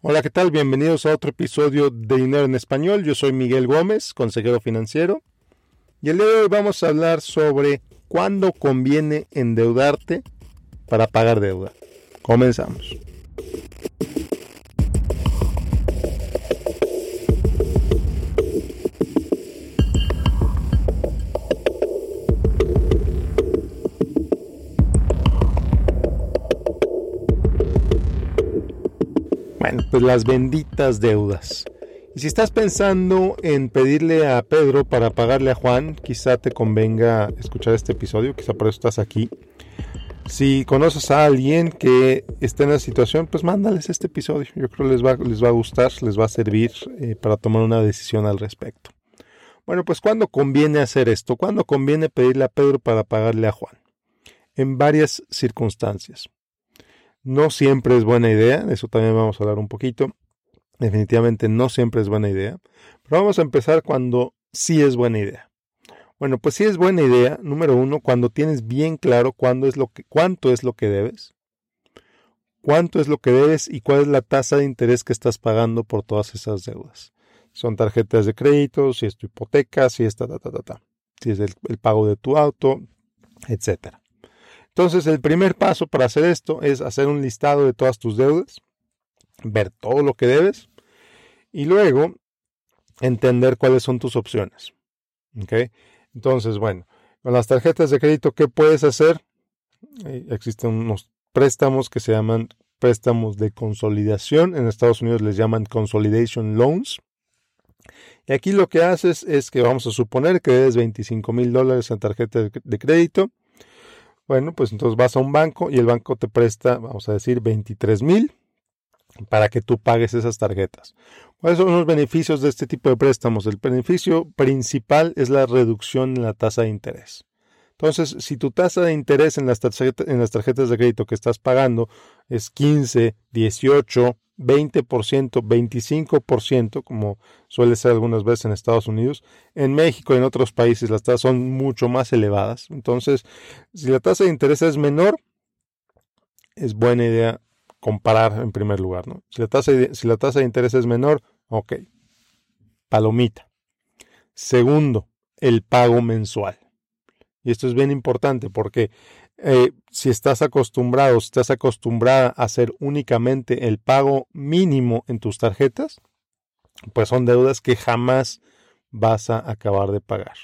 Hola, ¿qué tal? Bienvenidos a otro episodio de Dinero en Español. Yo soy Miguel Gómez, consejero financiero. Y el día de hoy vamos a hablar sobre cuándo conviene endeudarte para pagar deuda. Comenzamos. Bueno, pues las benditas deudas. Y si estás pensando en pedirle a Pedro para pagarle a Juan, quizá te convenga escuchar este episodio, quizá por eso estás aquí. Si conoces a alguien que esté en la situación, pues mándales este episodio. Yo creo que les va, les va a gustar, les va a servir eh, para tomar una decisión al respecto. Bueno, pues ¿cuándo conviene hacer esto? ¿Cuándo conviene pedirle a Pedro para pagarle a Juan? En varias circunstancias. No siempre es buena idea, de eso también vamos a hablar un poquito. Definitivamente no siempre es buena idea. Pero vamos a empezar cuando sí es buena idea. Bueno, pues sí es buena idea, número uno, cuando tienes bien claro cuándo es lo que, cuánto es lo que debes, cuánto es lo que debes y cuál es la tasa de interés que estás pagando por todas esas deudas. Son tarjetas de crédito, si es tu hipoteca, si es ta, ta, ta, ta, si es el, el pago de tu auto, etcétera. Entonces, el primer paso para hacer esto es hacer un listado de todas tus deudas, ver todo lo que debes y luego entender cuáles son tus opciones. Entonces, bueno, con las tarjetas de crédito, ¿qué puedes hacer? Existen unos préstamos que se llaman préstamos de consolidación. En Estados Unidos les llaman consolidation loans. Y aquí lo que haces es que vamos a suponer que debes 25 mil dólares en tarjeta de crédito bueno, pues entonces vas a un banco y el banco te presta, vamos a decir, 23 mil para que tú pagues esas tarjetas. ¿Cuáles son los beneficios de este tipo de préstamos? El beneficio principal es la reducción en la tasa de interés. Entonces, si tu tasa de interés en las, tarjetas, de crédito que estás pagando es 15, 18, 20%, 25%, como suele ser algunas veces en Estados Unidos. En México y en otros países las tasas son mucho más elevadas. Entonces, si la tasa de interés es menor, es buena idea comparar en primer lugar. ¿no? Si, la tasa de, si la tasa de interés es menor, ok, palomita. Segundo, el pago mensual. Y esto es bien importante porque eh, si estás acostumbrado, si estás acostumbrada a hacer únicamente el pago mínimo en tus tarjetas, pues son deudas que jamás vas a acabar de pagar.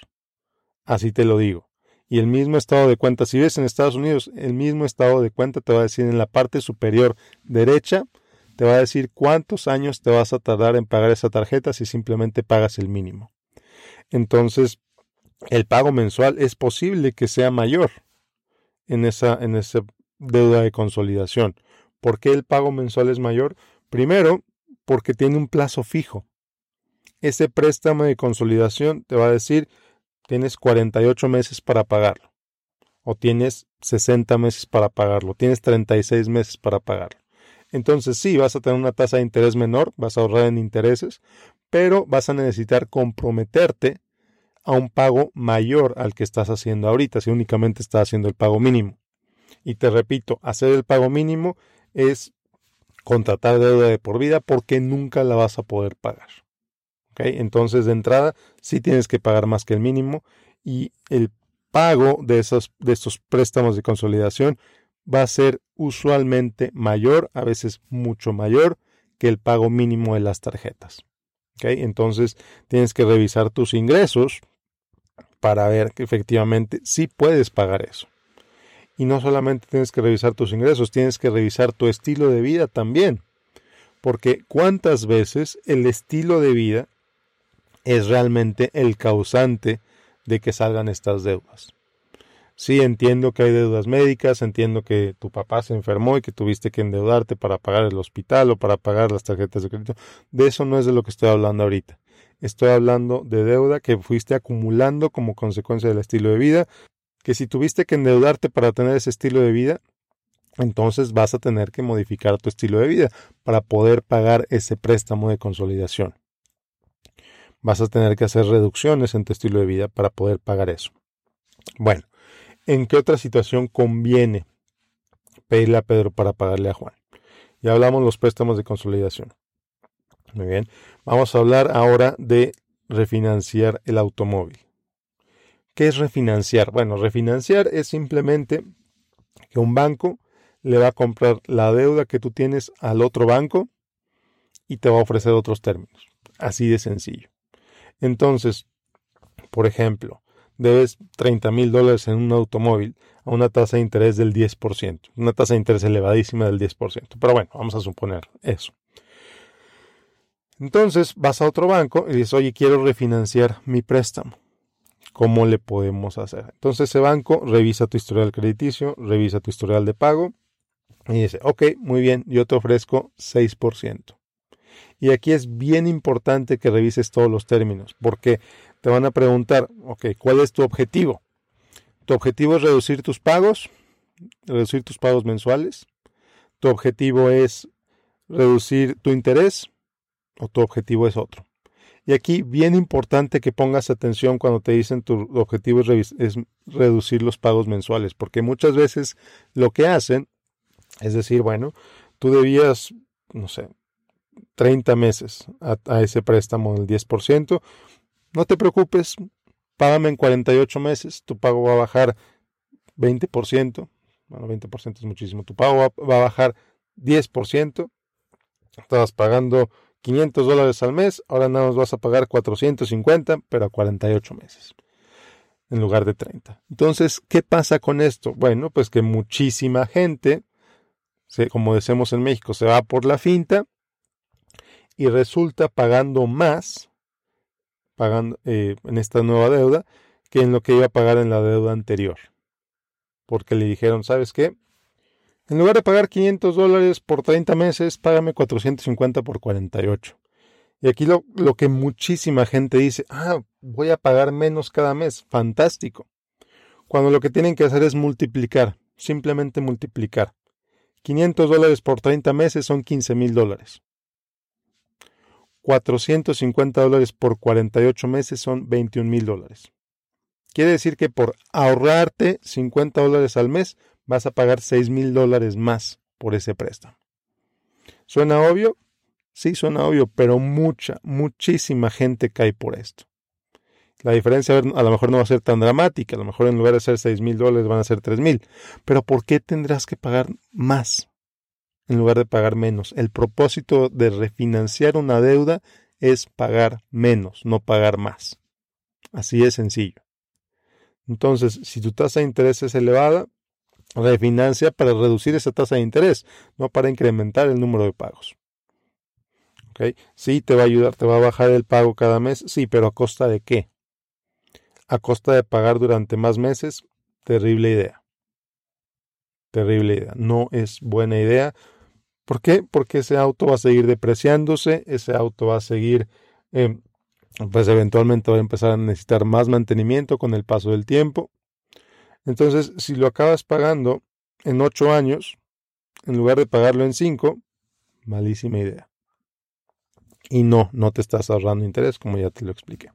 Así te lo digo. Y el mismo estado de cuenta, si ves en Estados Unidos, el mismo estado de cuenta te va a decir en la parte superior derecha, te va a decir cuántos años te vas a tardar en pagar esa tarjeta si simplemente pagas el mínimo. Entonces, el pago mensual es posible que sea mayor en esa, en esa deuda de consolidación. ¿Por qué el pago mensual es mayor? Primero, porque tiene un plazo fijo. Ese préstamo de consolidación te va a decir, tienes 48 meses para pagarlo. O tienes 60 meses para pagarlo. Tienes 36 meses para pagarlo. Entonces sí, vas a tener una tasa de interés menor, vas a ahorrar en intereses, pero vas a necesitar comprometerte a un pago mayor al que estás haciendo ahorita, si únicamente estás haciendo el pago mínimo. Y te repito, hacer el pago mínimo es contratar deuda de por vida porque nunca la vas a poder pagar. Entonces, de entrada, sí tienes que pagar más que el mínimo y el pago de, esos, de estos préstamos de consolidación va a ser usualmente mayor, a veces mucho mayor que el pago mínimo de las tarjetas. Entonces, tienes que revisar tus ingresos, para ver que efectivamente sí puedes pagar eso. Y no solamente tienes que revisar tus ingresos, tienes que revisar tu estilo de vida también. Porque cuántas veces el estilo de vida es realmente el causante de que salgan estas deudas. Sí, entiendo que hay deudas médicas, entiendo que tu papá se enfermó y que tuviste que endeudarte para pagar el hospital o para pagar las tarjetas de crédito. De eso no es de lo que estoy hablando ahorita. Estoy hablando de deuda que fuiste acumulando como consecuencia del estilo de vida, que si tuviste que endeudarte para tener ese estilo de vida, entonces vas a tener que modificar tu estilo de vida para poder pagar ese préstamo de consolidación. Vas a tener que hacer reducciones en tu estilo de vida para poder pagar eso. Bueno, ¿en qué otra situación conviene pedirle a Pedro para pagarle a Juan? Ya hablamos los préstamos de consolidación. Muy bien. Vamos a hablar ahora de refinanciar el automóvil. ¿Qué es refinanciar? Bueno, refinanciar es simplemente que un banco le va a comprar la deuda que tú tienes al otro banco y te va a ofrecer otros términos. Así de sencillo. Entonces, por ejemplo, debes 30 mil dólares en un automóvil a una tasa de interés del 10%, una tasa de interés elevadísima del 10%. Pero bueno, vamos a suponer eso. Entonces vas a otro banco y dices, oye, quiero refinanciar mi préstamo. ¿Cómo le podemos hacer? Entonces ese banco revisa tu historial crediticio, revisa tu historial de pago y dice, ok, muy bien, yo te ofrezco 6%. Y aquí es bien importante que revises todos los términos, porque te van a preguntar, ok, ¿cuál es tu objetivo? ¿Tu objetivo es reducir tus pagos? ¿Reducir tus pagos mensuales? ¿Tu objetivo es reducir tu interés? ¿O tu objetivo es otro? Y aquí bien importante que pongas atención cuando te dicen tu objetivo es, reducir los pagos mensuales, porque muchas veces lo que hacen es decir, bueno, tú debías, no sé, 30 meses a, ese préstamo del 10%, no te preocupes, págame en 48 meses, tu pago va a bajar 20%, bueno, 20% es muchísimo, tu pago va, a bajar 10%, estabas pagando 500 dólares al mes, ahora nada más vas a pagar 450, pero a 48 meses, en lugar de 30. Entonces, ¿qué pasa con esto? Bueno, pues que muchísima gente, como decimos en México, se va por la finta y resulta pagando más pagando eh, en esta nueva deuda que en lo que iba a pagar en la deuda anterior. Porque le dijeron, ¿sabes qué? En lugar de pagar 500 dólares por 30 meses, págame 450 por 48. Y aquí lo, lo que muchísima gente dice, ah, voy a pagar menos cada mes, fantástico. Cuando lo que tienen que hacer es multiplicar, simplemente multiplicar. 500 dólares por 30 meses son 15 mil dólares. 450 dólares por 48 meses son 21 mil dólares. Quiere decir que por ahorrarte 50 dólares al mes vas a pagar 6 mil dólares más por ese préstamo. ¿Suena obvio? Sí, suena obvio, pero mucha, muchísima gente cae por esto. La diferencia a lo mejor no va a ser tan dramática, a lo mejor en lugar de ser 6 mil dólares van a ser 3 mil. Pero ¿por qué tendrás que pagar más? en lugar de pagar menos. El propósito de refinanciar una deuda es pagar menos, no pagar más. Así es sencillo. Entonces, si tu tasa de interés es elevada, refinancia para reducir esa tasa de interés, no para incrementar el número de pagos. ¿Ok? Sí, te va a ayudar, te va a bajar el pago cada mes, sí, pero ¿a costa de qué? A costa de pagar durante más meses, terrible idea. Terrible idea. No es buena idea ¿Por qué? Porque ese auto va a seguir depreciándose, ese auto va a seguir, em, pues eventualmente va a empezar a necesitar más mantenimiento con el paso del tiempo. Entonces, si lo acabas pagando en ocho años, en lugar de pagarlo en cinco, malísima idea. Y no, no te estás ahorrando interés, como ya te lo expliqué.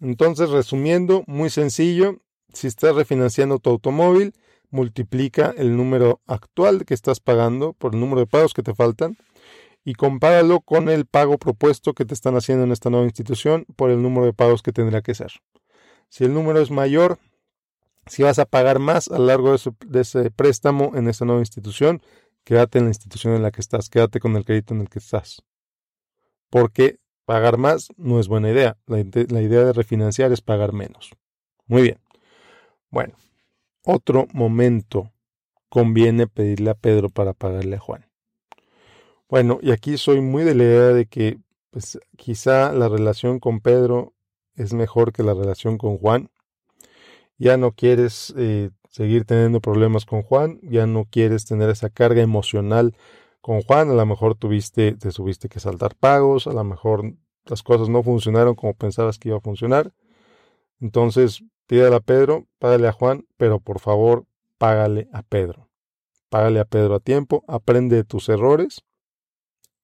Entonces, resumiendo, muy sencillo, si estás refinanciando tu automóvil, multiplica el número actual que estás pagando por el número de pagos que te faltan y compáralo con el pago propuesto que te están haciendo en esta nueva institución por el número de pagos que tendrá que ser. Si el número es mayor, si vas a pagar más a lo largo de, ese préstamo en esta nueva institución, quédate en la institución en la que estás, quédate con el crédito en el que estás. Porque pagar más no es buena idea. La, la idea de refinanciar es pagar menos. Muy bien. Bueno, otro momento conviene pedirle a Pedro para pagarle a Juan. Bueno, y aquí soy muy de la idea de que pues, quizá la relación con Pedro es mejor que la relación con Juan. Ya no quieres eh, seguir teniendo problemas con Juan, ya no quieres tener esa carga emocional con Juan, a lo mejor tuviste, te subiste que saltar pagos, a lo mejor las cosas no funcionaron como pensabas que iba a funcionar. Entonces, Pídale a Pedro, págale a Juan, pero por favor, págale a Pedro. Págale a Pedro a tiempo, aprende de tus errores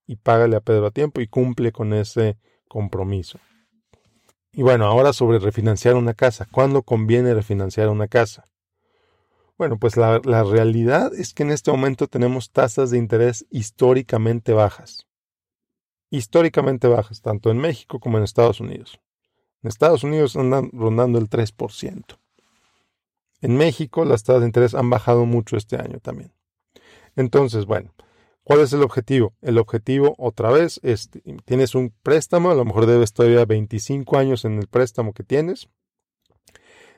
y págale a Pedro a tiempo y cumple con ese compromiso. Y bueno, ahora sobre refinanciar una casa. ¿Cuándo conviene refinanciar una casa? Bueno, pues la, la, realidad es que en este momento tenemos tasas de interés históricamente bajas. históricamente bajas, tanto en México como en Estados Unidos. En Estados Unidos andan rondando el 3%. En México las tasas de interés han bajado mucho este año también. Entonces, bueno, ¿cuál es el objetivo? El objetivo, otra vez, es, tienes un préstamo, a lo mejor debes todavía 25 años en el préstamo que tienes.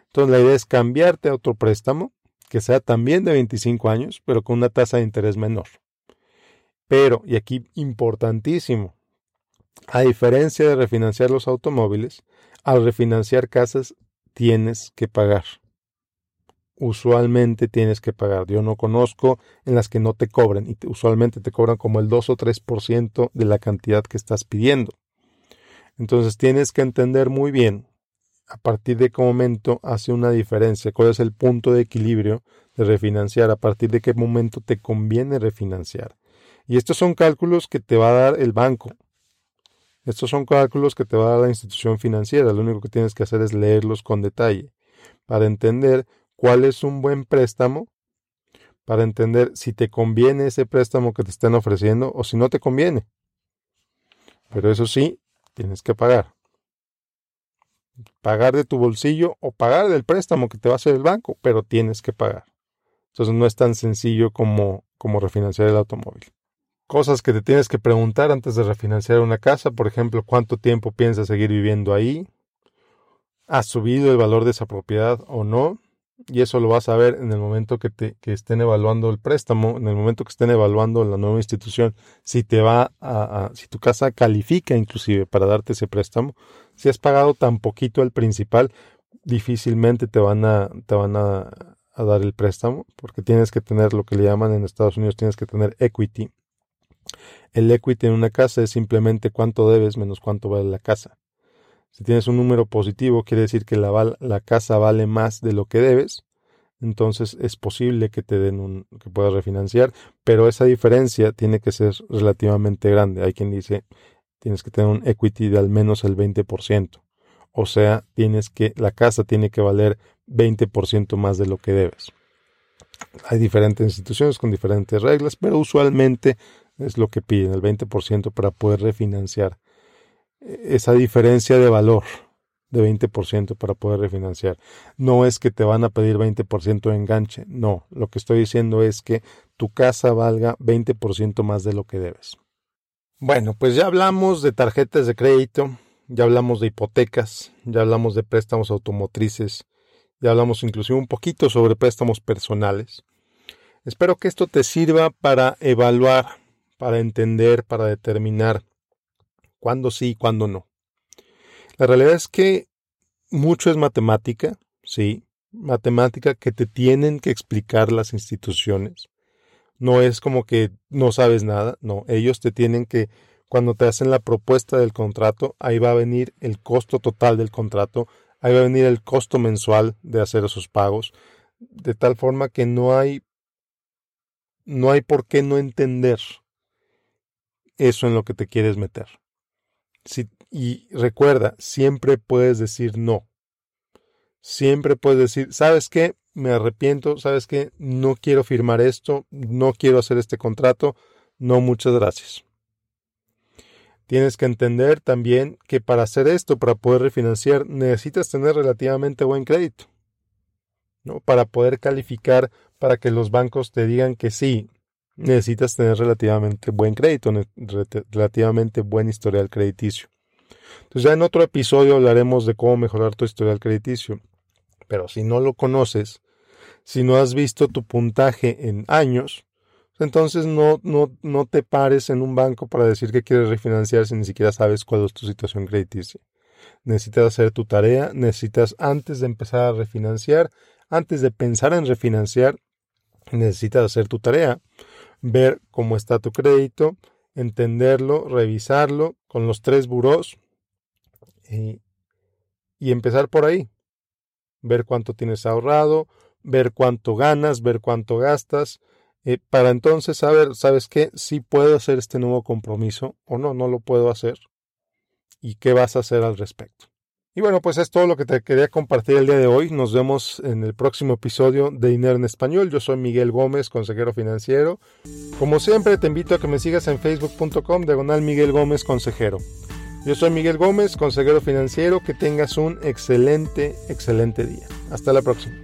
Entonces la idea es cambiarte a otro préstamo que sea también de 25 años, pero con una tasa de interés menor. Pero, y aquí importantísimo, a diferencia de refinanciar los automóviles, al refinanciar casas tienes que pagar. Usualmente tienes que pagar. Yo no conozco en las que no te cobren y usualmente te cobran como el 2 o 3% de la cantidad que estás pidiendo. Entonces tienes que entender muy bien a partir de qué momento hace una diferencia, cuál es el punto de equilibrio de refinanciar, a partir de qué momento te conviene refinanciar. Y estos son cálculos que te va a dar el banco. Estos son cálculos que te va a dar la institución financiera. Lo único que tienes que hacer es leerlos con detalle para entender cuál es un buen préstamo, para entender si te conviene ese préstamo que te están ofreciendo o si no te conviene. Pero eso sí, tienes que pagar pagar de tu bolsillo o pagar del préstamo que te va a hacer el banco, pero tienes que pagar. Entonces no es tan sencillo como, como refinanciar el automóvil. Cosas que te tienes que preguntar antes de refinanciar una casa, por ejemplo, cuánto tiempo piensas seguir viviendo ahí, ha subido el valor de esa propiedad o no, y eso lo vas a ver en el momento que, te, que estén evaluando el préstamo, en el momento que estén evaluando la nueva institución, si te va a, si tu casa califica inclusive para darte ese préstamo, si has pagado tan poquito el principal, difícilmente te van a, te van a, a dar el préstamo, porque tienes que tener lo que le llaman en Estados Unidos, tienes que tener equity. El equity en una casa es simplemente cuánto debes menos cuánto vale la casa. Si tienes un número positivo, quiere decir que la, la casa vale más de lo que debes. Entonces es posible que te den un, que puedas refinanciar, pero esa diferencia tiene que ser relativamente grande. Hay quien dice tienes que tener un equity de al menos el 20%. O sea, tienes que, la casa tiene que valer 20% más de lo que debes. Hay diferentes instituciones con diferentes reglas, pero usualmente es lo que piden, el 20% para poder refinanciar esa diferencia de valor de 20% para poder refinanciar. No es que te van a pedir 20% de enganche, no, lo que estoy diciendo es que tu casa valga 20% más de lo que debes. Bueno, pues ya hablamos de tarjetas de crédito, ya hablamos de hipotecas, ya hablamos de préstamos automotrices, ya hablamos inclusive un poquito sobre préstamos personales. Espero que esto te sirva para evaluar, para entender, para determinar cuándo sí y cuándo no. La realidad es que mucho es matemática, sí, matemática que te tienen que explicar las instituciones. No es como que no sabes nada, no, ellos te tienen que, cuando te hacen la propuesta del contrato, ahí va a venir el costo total del contrato, ahí va a venir el costo mensual de hacer esos pagos, de tal forma que no hay, no hay por qué no entender eso en lo que te quieres meter y recuerda, siempre puedes decir no. Siempre puedes decir, ¿sabes qué? Me arrepiento, ¿sabes qué? No quiero firmar esto, no quiero hacer este contrato, no, muchas gracias. Tienes que entender también que para hacer esto, para poder refinanciar, necesitas tener relativamente buen crédito. ¿no? Para poder calificar, para que los bancos te digan que sí, necesitas tener relativamente buen crédito, relativamente buen historial crediticio. Entonces ya en otro episodio hablaremos de cómo mejorar tu historial crediticio. Pero si no lo conoces, si no has visto tu puntaje en años, entonces no, no, no te pares en un banco para decir que quieres refinanciar si ni siquiera sabes cuál es tu situación crediticia. Necesitas hacer tu tarea, necesitas antes de empezar a refinanciar, antes de pensar en refinanciar, necesitas hacer tu tarea, ver cómo está tu crédito, entenderlo, revisarlo con los tres buros y, empezar por ahí. Ver cuánto tienes ahorrado, ver cuánto ganas, ver cuánto gastas, eh, para entonces saber, ¿sabes qué? Si puedo hacer este nuevo compromiso o no, no lo puedo hacer. ¿Y qué vas a hacer al respecto? Y bueno, pues es todo lo que te quería compartir el día de hoy. Nos vemos en el próximo episodio de Dinero en Español. Yo soy Miguel Gómez, consejero financiero. Como siempre, te invito a que me sigas en facebook.com, diagonal Miguel Gómez, consejero. Yo soy Miguel Gómez, consejero financiero. Que tengas un excelente, excelente día. Hasta la próxima.